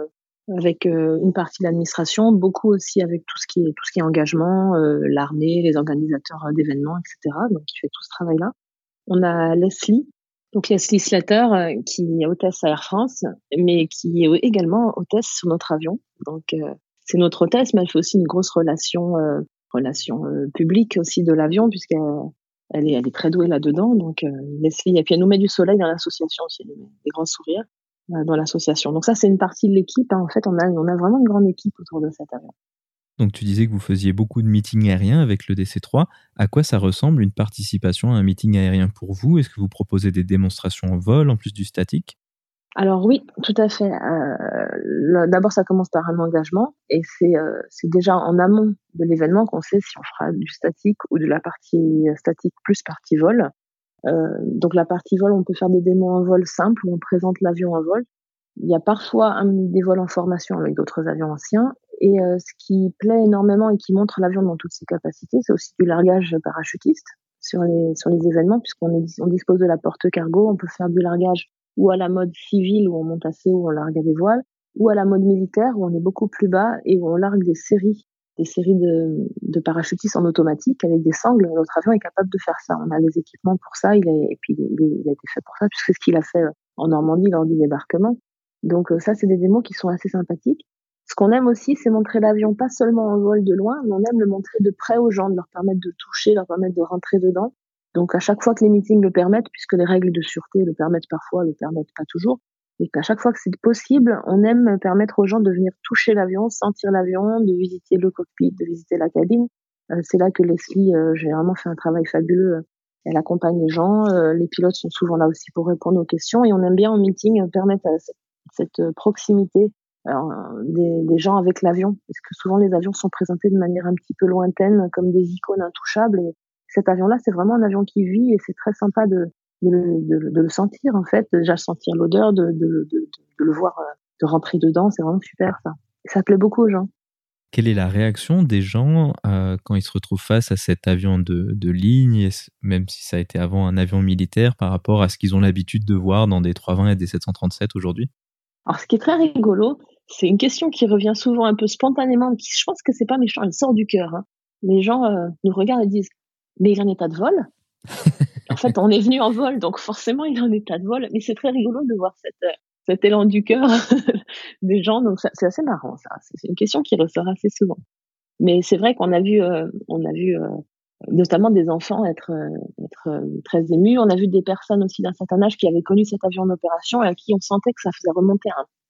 Speaker 2: avec euh, une partie de l'administration, beaucoup aussi avec tout ce qui est tout ce qui est engagement, euh, l'armée, les organisateurs d'événements, etc. Donc il fait tout ce travail-là. On a Leslie, donc Leslie Slater, euh, qui est hôtesse à Air France, mais qui est également hôtesse sur notre avion. Donc c'est notre hôtesse, mais elle fait aussi une grosse relation relation publique aussi de l'avion puisqu'elle elle est, elle est très douée là-dedans. Donc Leslie, et puis elle nous met du soleil dans l'association aussi, des grands sourires. Euh, dans l'association. Donc ça, c'est une partie de l'équipe. Hein. En fait, on a, on a vraiment une grande équipe autour de cet avion.
Speaker 1: Donc tu disais que vous faisiez beaucoup de meetings aériens avec le DC3. À quoi ça ressemble une participation à un meeting aérien pour vous? Est-ce que vous proposez des démonstrations en vol en plus du statique?
Speaker 2: Alors oui, tout à fait. Euh, D'abord, ça commence par un engagement et c'est euh, déjà en amont de l'événement qu'on sait si on fera du statique ou de la partie statique plus partie vol. Euh, donc la partie vol, on peut faire des démos en vol simple où on présente l'avion en vol. Il y a parfois un, des vols en formation avec d'autres avions anciens. Et euh, ce qui plaît énormément et qui montre l'avion dans toutes ses capacités, c'est aussi du largage parachutiste sur les, sur les événements, puisqu'on on dispose de la porte cargo, on peut faire du largage ou à la mode civile où on monte assez haut, on largue à des voiles, ou à la mode militaire où on est beaucoup plus bas et où on largue des séries, des séries de, de parachutistes en automatique avec des sangles. Notre avion est capable de faire ça. On a les équipements pour ça, il et puis il, il a été fait pour ça, puisque c'est ce qu'il a fait en Normandie lors du débarquement. Donc euh, ça, c'est des démos qui sont assez sympathiques. Ce qu'on aime aussi, c'est montrer l'avion pas seulement en vol de loin, mais on aime le montrer de près aux gens, de leur permettre de toucher, leur permettre de rentrer dedans. Donc à chaque fois que les meetings le permettent, puisque les règles de sûreté le permettent parfois, le permettent pas toujours, et qu'à chaque fois que c'est possible, on aime permettre aux gens de venir toucher l'avion, sentir l'avion, de visiter le cockpit, de visiter la cabine. Euh, c'est là que Leslie euh, généralement fait un travail fabuleux. Elle accompagne les gens, euh, les pilotes sont souvent là aussi pour répondre aux questions, et on aime bien en meeting permettre à cette proximité alors, des, des, gens avec l'avion, parce que souvent les avions sont présentés de manière un petit peu lointaine, comme des icônes intouchables. Et cet avion-là, c'est vraiment un avion qui vit et c'est très sympa de, de, de, de, le sentir, en fait, déjà sentir l'odeur, de, de, le voir, euh, de rentrer dedans, c'est vraiment super ça. Ça plaît beaucoup aux gens.
Speaker 1: Quelle est la réaction des gens euh, quand ils se retrouvent face à cet avion de, de ligne, même si ça a été avant un avion militaire, par rapport à ce qu'ils ont l'habitude de voir dans des 320 et des 737 aujourd'hui?
Speaker 2: Alors, ce qui est très rigolo, c'est une question qui revient souvent un peu spontanément, qui je pense que c'est pas méchant, elle sort du cœur. Hein. Les gens euh, nous regardent et disent mais il est en état de vol? fait, on est venu en vol, donc forcément il est en état de vol. Mais c'est très rigolo de voir euh, cet élan du cœur des gens. Donc c'est assez marrant ça. C'est une question qui ressort assez souvent. Mais c'est vrai qu'on a vu, euh, on a vu notamment des enfants être, très émus. On a vu des personnes aussi d'un certain âge qui avaient connu cet avion en opération et à qui on sentait que ça faisait remonter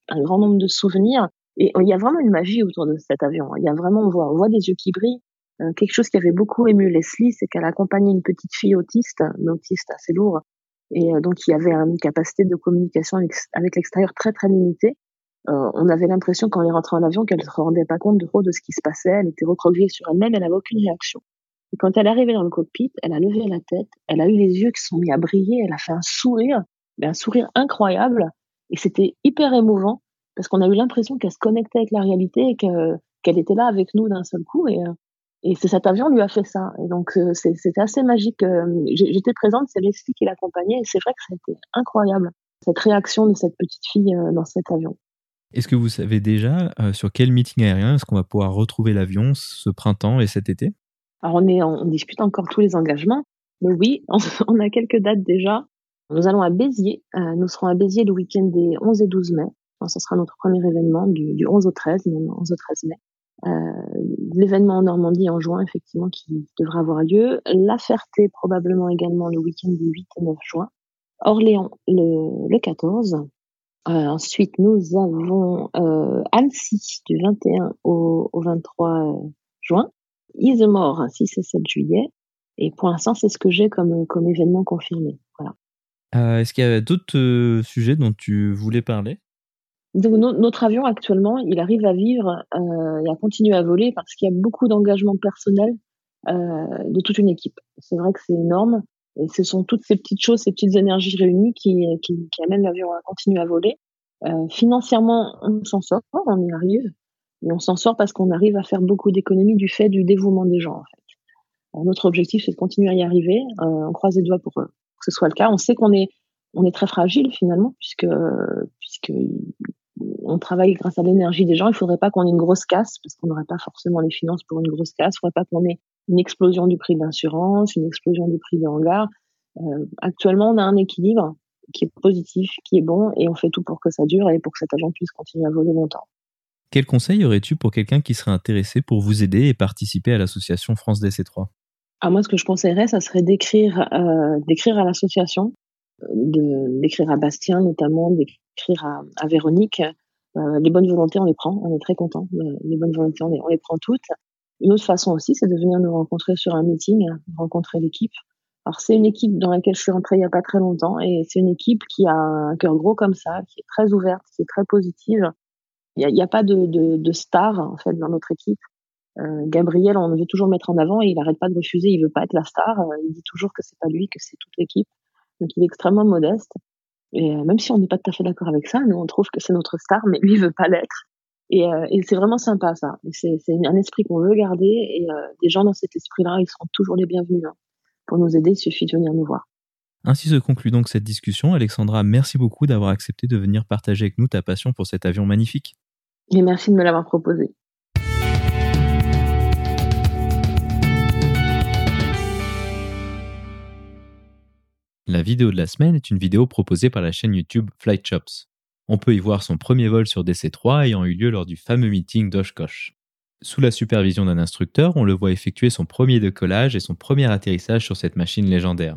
Speaker 2: un, grand nombre de souvenirs. Et il y a vraiment une magie autour de cet avion. Il y a vraiment, on voit des yeux qui brillent. Euh, quelque chose qui avait beaucoup ému Leslie, c'est qu'elle accompagnait une petite fille autiste, une autiste assez lourde, et euh, donc y avait une capacité de communication avec l'extérieur très très limitée. Euh, on avait l'impression quand elle est rentrée en avion qu'elle ne se rendait pas compte de trop de ce qui se passait. Elle était recroquevillée sur elle-même, elle n'avait aucune réaction. Et quand elle est arrivée dans le cockpit, elle a levé la tête, elle a eu les yeux qui sont mis à briller, elle a fait un sourire, mais un sourire incroyable. Et c'était hyper émouvant parce qu'on a eu l'impression qu'elle se connectait avec la réalité et qu'elle était là avec nous d'un seul coup. Et, et c'est cet avion lui a fait ça. Et donc euh, c'était assez magique. Euh, j'étais présente, c'est Leslie qui l'accompagnait et c'est vrai que c'était incroyable cette réaction de cette petite fille dans cet avion.
Speaker 1: Est-ce que vous savez déjà sur quel meeting aérien est-ce qu'on va pouvoir retrouver l'avion ce printemps et cet été?
Speaker 2: Alors on, est, on discute encore tous les engagements, mais oui, on a quelques dates déjà. Nous allons à Béziers. nous serons à Béziers le week-end des 11 et 12 mai ce sera notre premier événement du, du 11 au 13, même 11 au 13 mai. Euh, l'événement en Normandie en juin, effectivement, qui devrait avoir lieu. La Ferté, probablement également le week-end du 8 et 9 juin. Orléans, le, le 14. Euh, ensuite, nous avons euh, Annecy du 21 au, au 23 euh, juin. Isemore, 6 et 7 juillet. Et pour l'instant, c'est ce que j'ai comme, comme événement confirmé. Voilà.
Speaker 1: Euh, Est-ce qu'il y a d'autres sujets dont tu voulais parler?
Speaker 2: Notre avion actuellement, il arrive à vivre euh, et à continuer à voler parce qu'il y a beaucoup d'engagement personnel euh, de toute une équipe. C'est vrai que c'est énorme et ce sont toutes ces petites choses, ces petites énergies réunies qui, qui, qui amènent l'avion à continuer à voler. Euh, financièrement, on s'en sort, on y arrive, mais on s'en sort parce qu'on arrive à faire beaucoup d'économies du fait du dévouement des gens. En fait. Euh, notre objectif, c'est de continuer à y arriver. Euh, on croise les doigts pour, pour que ce soit le cas. On sait qu'on est on est très fragile finalement puisque puisque on travaille grâce à l'énergie des gens. Il faudrait pas qu'on ait une grosse casse parce qu'on n'aurait pas forcément les finances pour une grosse casse. Il faudrait pas qu'on ait une explosion du prix de l'assurance, une explosion du prix des hangars. Euh, actuellement, on a un équilibre qui est positif, qui est bon, et on fait tout pour que ça dure et pour que cet avion puisse continuer à voler longtemps.
Speaker 1: Quel conseil aurais-tu pour quelqu'un qui serait intéressé pour vous aider et participer à l'association France DC3
Speaker 2: ah, Moi, ce que je conseillerais, ça serait d'écrire euh, d'écrire à l'association, d'écrire à Bastien notamment, d'écrire à, à Véronique, euh, les bonnes volontés, on les prend, on est très content. Euh, les bonnes volontés, on les, prend toutes. Une autre façon aussi, c'est de venir nous rencontrer sur un meeting, rencontrer l'équipe. Alors c'est une équipe dans laquelle je suis rentrée il n'y a pas très longtemps et c'est une équipe qui a un cœur gros comme ça, qui est très ouverte, qui est très positive. Il n'y a, a, pas de, de, de star en fait dans notre équipe. Euh, Gabriel, on veut toujours mettre en avant et il n'arrête pas de refuser. Il veut pas être la star. Euh, il dit toujours que c'est pas lui, que c'est toute l'équipe. Donc il est extrêmement modeste. Et euh, même si on n'est pas tout à fait d'accord avec ça, nous on trouve que c'est notre star, mais lui veut pas l'être. Et, euh, et c'est vraiment sympa ça. C'est un esprit qu'on veut garder et des gens dans cet esprit-là, ils seront toujours les bienvenus. Hein. Pour nous aider, il suffit de venir nous voir.
Speaker 1: Ainsi se conclut donc cette discussion. Alexandra, merci beaucoup d'avoir accepté de venir partager avec nous ta passion pour cet avion magnifique.
Speaker 2: Et merci de me l'avoir proposé.
Speaker 1: La vidéo de la semaine est une vidéo proposée par la chaîne YouTube Flight Shops. On peut y voir son premier vol sur DC-3 ayant eu lieu lors du fameux meeting d'Oshkosh. Sous la supervision d'un instructeur, on le voit effectuer son premier décollage et son premier atterrissage sur cette machine légendaire.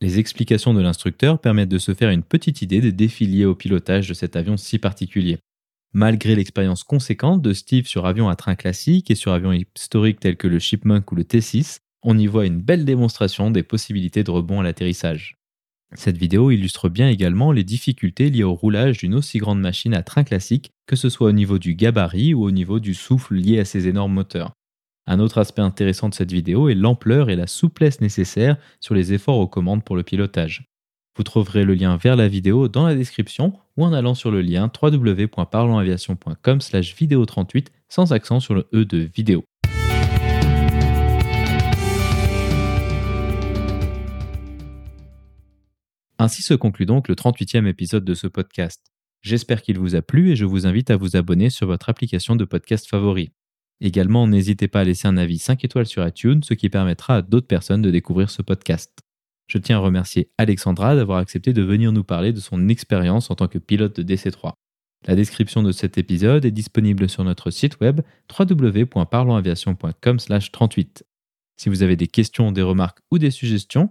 Speaker 1: Les explications de l'instructeur permettent de se faire une petite idée des défis liés au pilotage de cet avion si particulier. Malgré l'expérience conséquente de Steve sur avion à train classique et sur avions historiques tels que le Chipmunk ou le T6, on y voit une belle démonstration des possibilités de rebond à l'atterrissage. Cette vidéo illustre bien également les difficultés liées au roulage d'une aussi grande machine à train classique, que ce soit au niveau du gabarit ou au niveau du souffle lié à ces énormes moteurs. Un autre aspect intéressant de cette vidéo est l'ampleur et la souplesse nécessaires sur les efforts aux commandes pour le pilotage. Vous trouverez le lien vers la vidéo dans la description ou en allant sur le lien www.parlonsaviation.com slash vidéo 38 sans accent sur le E de vidéo. Ainsi se conclut donc le 38e épisode de ce podcast. J'espère qu'il vous a plu et je vous invite à vous abonner sur votre application de podcast favori. Également, n'hésitez pas à laisser un avis 5 étoiles sur iTunes, ce qui permettra à d'autres personnes de découvrir ce podcast. Je tiens à remercier Alexandra d'avoir accepté de venir nous parler de son expérience en tant que pilote de DC3. La description de cet épisode est disponible sur notre site web www.parlonsaviation.com/38. Si vous avez des questions, des remarques ou des suggestions,